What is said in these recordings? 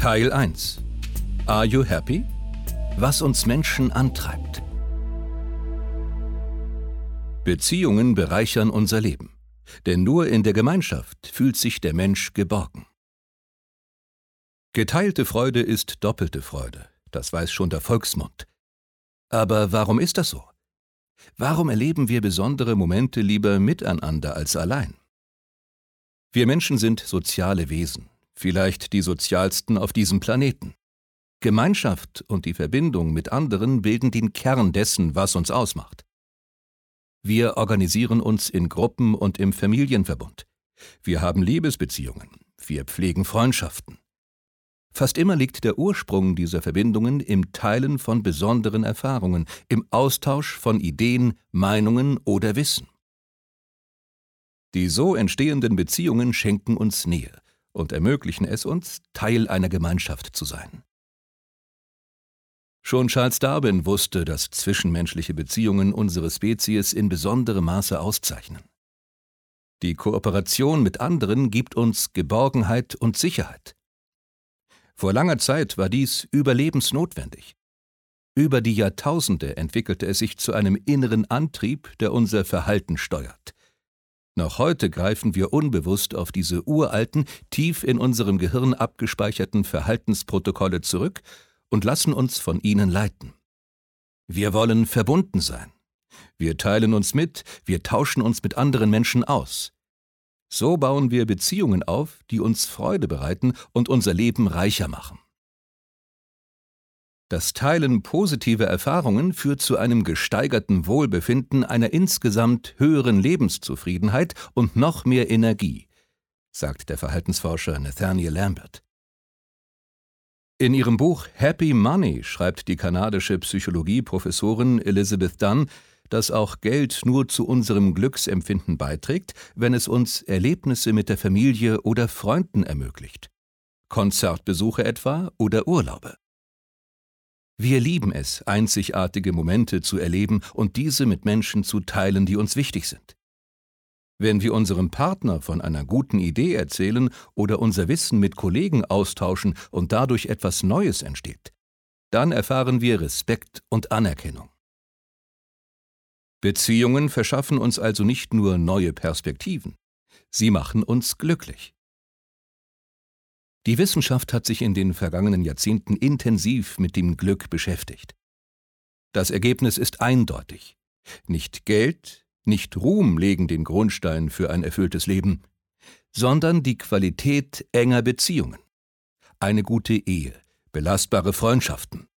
Teil 1 Are You Happy? Was uns Menschen antreibt. Beziehungen bereichern unser Leben, denn nur in der Gemeinschaft fühlt sich der Mensch geborgen. Geteilte Freude ist doppelte Freude, das weiß schon der Volksmund. Aber warum ist das so? Warum erleben wir besondere Momente lieber miteinander als allein? Wir Menschen sind soziale Wesen, vielleicht die sozialsten auf diesem Planeten. Gemeinschaft und die Verbindung mit anderen bilden den Kern dessen, was uns ausmacht. Wir organisieren uns in Gruppen und im Familienverbund. Wir haben Liebesbeziehungen. Wir pflegen Freundschaften. Fast immer liegt der Ursprung dieser Verbindungen im Teilen von besonderen Erfahrungen, im Austausch von Ideen, Meinungen oder Wissen. Die so entstehenden Beziehungen schenken uns Nähe und ermöglichen es uns, Teil einer Gemeinschaft zu sein. Schon Charles Darwin wusste, dass zwischenmenschliche Beziehungen unsere Spezies in besonderem Maße auszeichnen. Die Kooperation mit anderen gibt uns Geborgenheit und Sicherheit. Vor langer Zeit war dies überlebensnotwendig. Über die Jahrtausende entwickelte es sich zu einem inneren Antrieb, der unser Verhalten steuert. Noch heute greifen wir unbewusst auf diese uralten, tief in unserem Gehirn abgespeicherten Verhaltensprotokolle zurück und lassen uns von ihnen leiten. Wir wollen verbunden sein. Wir teilen uns mit, wir tauschen uns mit anderen Menschen aus. So bauen wir Beziehungen auf, die uns Freude bereiten und unser Leben reicher machen. Das Teilen positiver Erfahrungen führt zu einem gesteigerten Wohlbefinden, einer insgesamt höheren Lebenszufriedenheit und noch mehr Energie, sagt der Verhaltensforscher Nathaniel Lambert. In ihrem Buch Happy Money schreibt die kanadische Psychologieprofessorin Elizabeth Dunn, dass auch Geld nur zu unserem Glücksempfinden beiträgt, wenn es uns Erlebnisse mit der Familie oder Freunden ermöglicht. Konzertbesuche etwa oder Urlaube. Wir lieben es, einzigartige Momente zu erleben und diese mit Menschen zu teilen, die uns wichtig sind. Wenn wir unserem Partner von einer guten Idee erzählen oder unser Wissen mit Kollegen austauschen und dadurch etwas Neues entsteht, dann erfahren wir Respekt und Anerkennung. Beziehungen verschaffen uns also nicht nur neue Perspektiven, sie machen uns glücklich. Die Wissenschaft hat sich in den vergangenen Jahrzehnten intensiv mit dem Glück beschäftigt. Das Ergebnis ist eindeutig. Nicht Geld, nicht Ruhm legen den Grundstein für ein erfülltes Leben, sondern die Qualität enger Beziehungen. Eine gute Ehe, belastbare Freundschaften.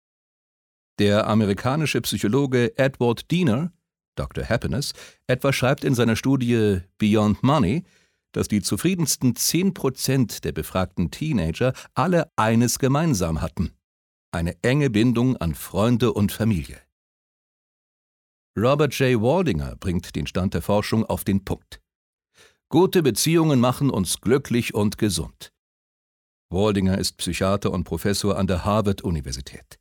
Der amerikanische Psychologe Edward Diener, Dr. Happiness, etwa schreibt in seiner Studie Beyond Money, dass die zufriedensten 10% der befragten Teenager alle eines gemeinsam hatten: eine enge Bindung an Freunde und Familie. Robert J. Waldinger bringt den Stand der Forschung auf den Punkt. Gute Beziehungen machen uns glücklich und gesund. Waldinger ist Psychiater und Professor an der Harvard-Universität.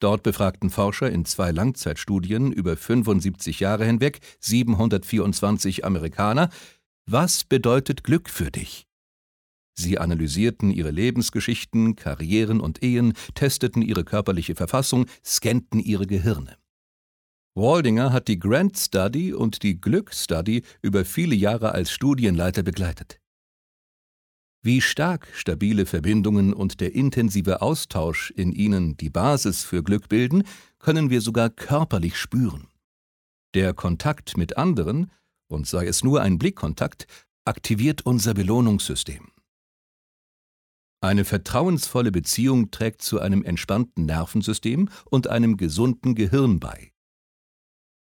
Dort befragten Forscher in zwei Langzeitstudien über 75 Jahre hinweg 724 Amerikaner, was bedeutet Glück für dich? Sie analysierten ihre Lebensgeschichten, Karrieren und Ehen, testeten ihre körperliche Verfassung, scannten ihre Gehirne. Waldinger hat die Grant Study und die Glück Study über viele Jahre als Studienleiter begleitet. Wie stark stabile Verbindungen und der intensive Austausch in ihnen die Basis für Glück bilden, können wir sogar körperlich spüren. Der Kontakt mit anderen, und sei es nur ein Blickkontakt, aktiviert unser Belohnungssystem. Eine vertrauensvolle Beziehung trägt zu einem entspannten Nervensystem und einem gesunden Gehirn bei.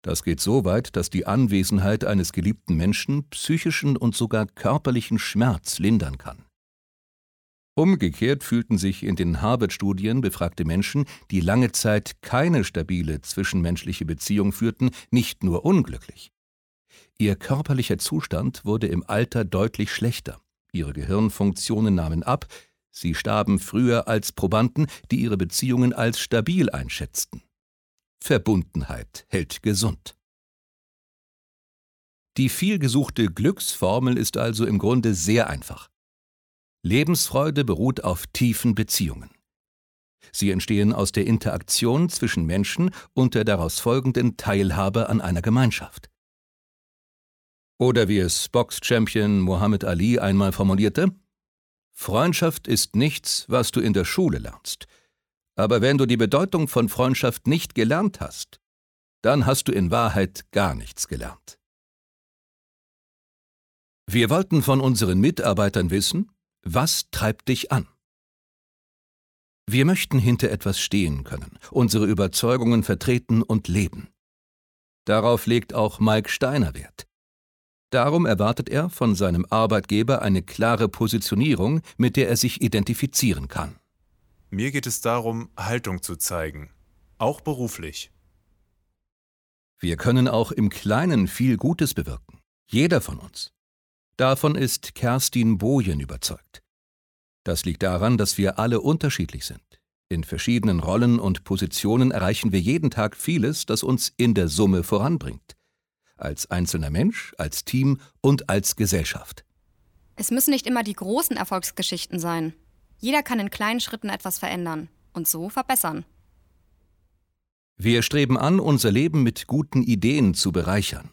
Das geht so weit, dass die Anwesenheit eines geliebten Menschen psychischen und sogar körperlichen Schmerz lindern kann. Umgekehrt fühlten sich in den Harvard-Studien befragte Menschen, die lange Zeit keine stabile zwischenmenschliche Beziehung führten, nicht nur unglücklich. Ihr körperlicher Zustand wurde im Alter deutlich schlechter, ihre Gehirnfunktionen nahmen ab, sie starben früher als Probanden, die ihre Beziehungen als stabil einschätzten. Verbundenheit hält gesund. Die vielgesuchte Glücksformel ist also im Grunde sehr einfach. Lebensfreude beruht auf tiefen Beziehungen. Sie entstehen aus der Interaktion zwischen Menschen und der daraus folgenden Teilhabe an einer Gemeinschaft. Oder wie es Box-Champion Muhammad Ali einmal formulierte, Freundschaft ist nichts, was du in der Schule lernst. Aber wenn du die Bedeutung von Freundschaft nicht gelernt hast, dann hast du in Wahrheit gar nichts gelernt. Wir wollten von unseren Mitarbeitern wissen, was treibt dich an? Wir möchten hinter etwas stehen können, unsere Überzeugungen vertreten und leben. Darauf legt auch Mike Steiner Wert. Darum erwartet er von seinem Arbeitgeber eine klare Positionierung, mit der er sich identifizieren kann. Mir geht es darum, Haltung zu zeigen, auch beruflich. Wir können auch im Kleinen viel Gutes bewirken, jeder von uns. Davon ist Kerstin Bojen überzeugt. Das liegt daran, dass wir alle unterschiedlich sind. In verschiedenen Rollen und Positionen erreichen wir jeden Tag vieles, das uns in der Summe voranbringt. Als einzelner Mensch, als Team und als Gesellschaft. Es müssen nicht immer die großen Erfolgsgeschichten sein. Jeder kann in kleinen Schritten etwas verändern und so verbessern. Wir streben an, unser Leben mit guten Ideen zu bereichern.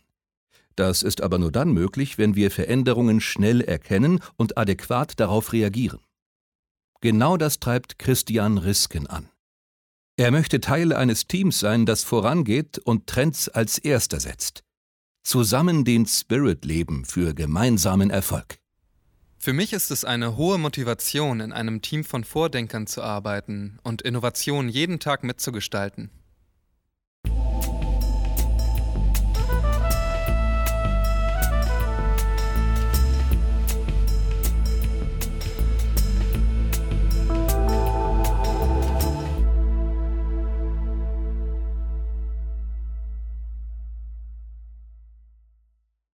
Das ist aber nur dann möglich, wenn wir Veränderungen schnell erkennen und adäquat darauf reagieren. Genau das treibt Christian Risken an. Er möchte Teil eines Teams sein, das vorangeht und Trends als erster setzt. Zusammen den Spirit leben für gemeinsamen Erfolg. Für mich ist es eine hohe Motivation, in einem Team von Vordenkern zu arbeiten und Innovationen jeden Tag mitzugestalten.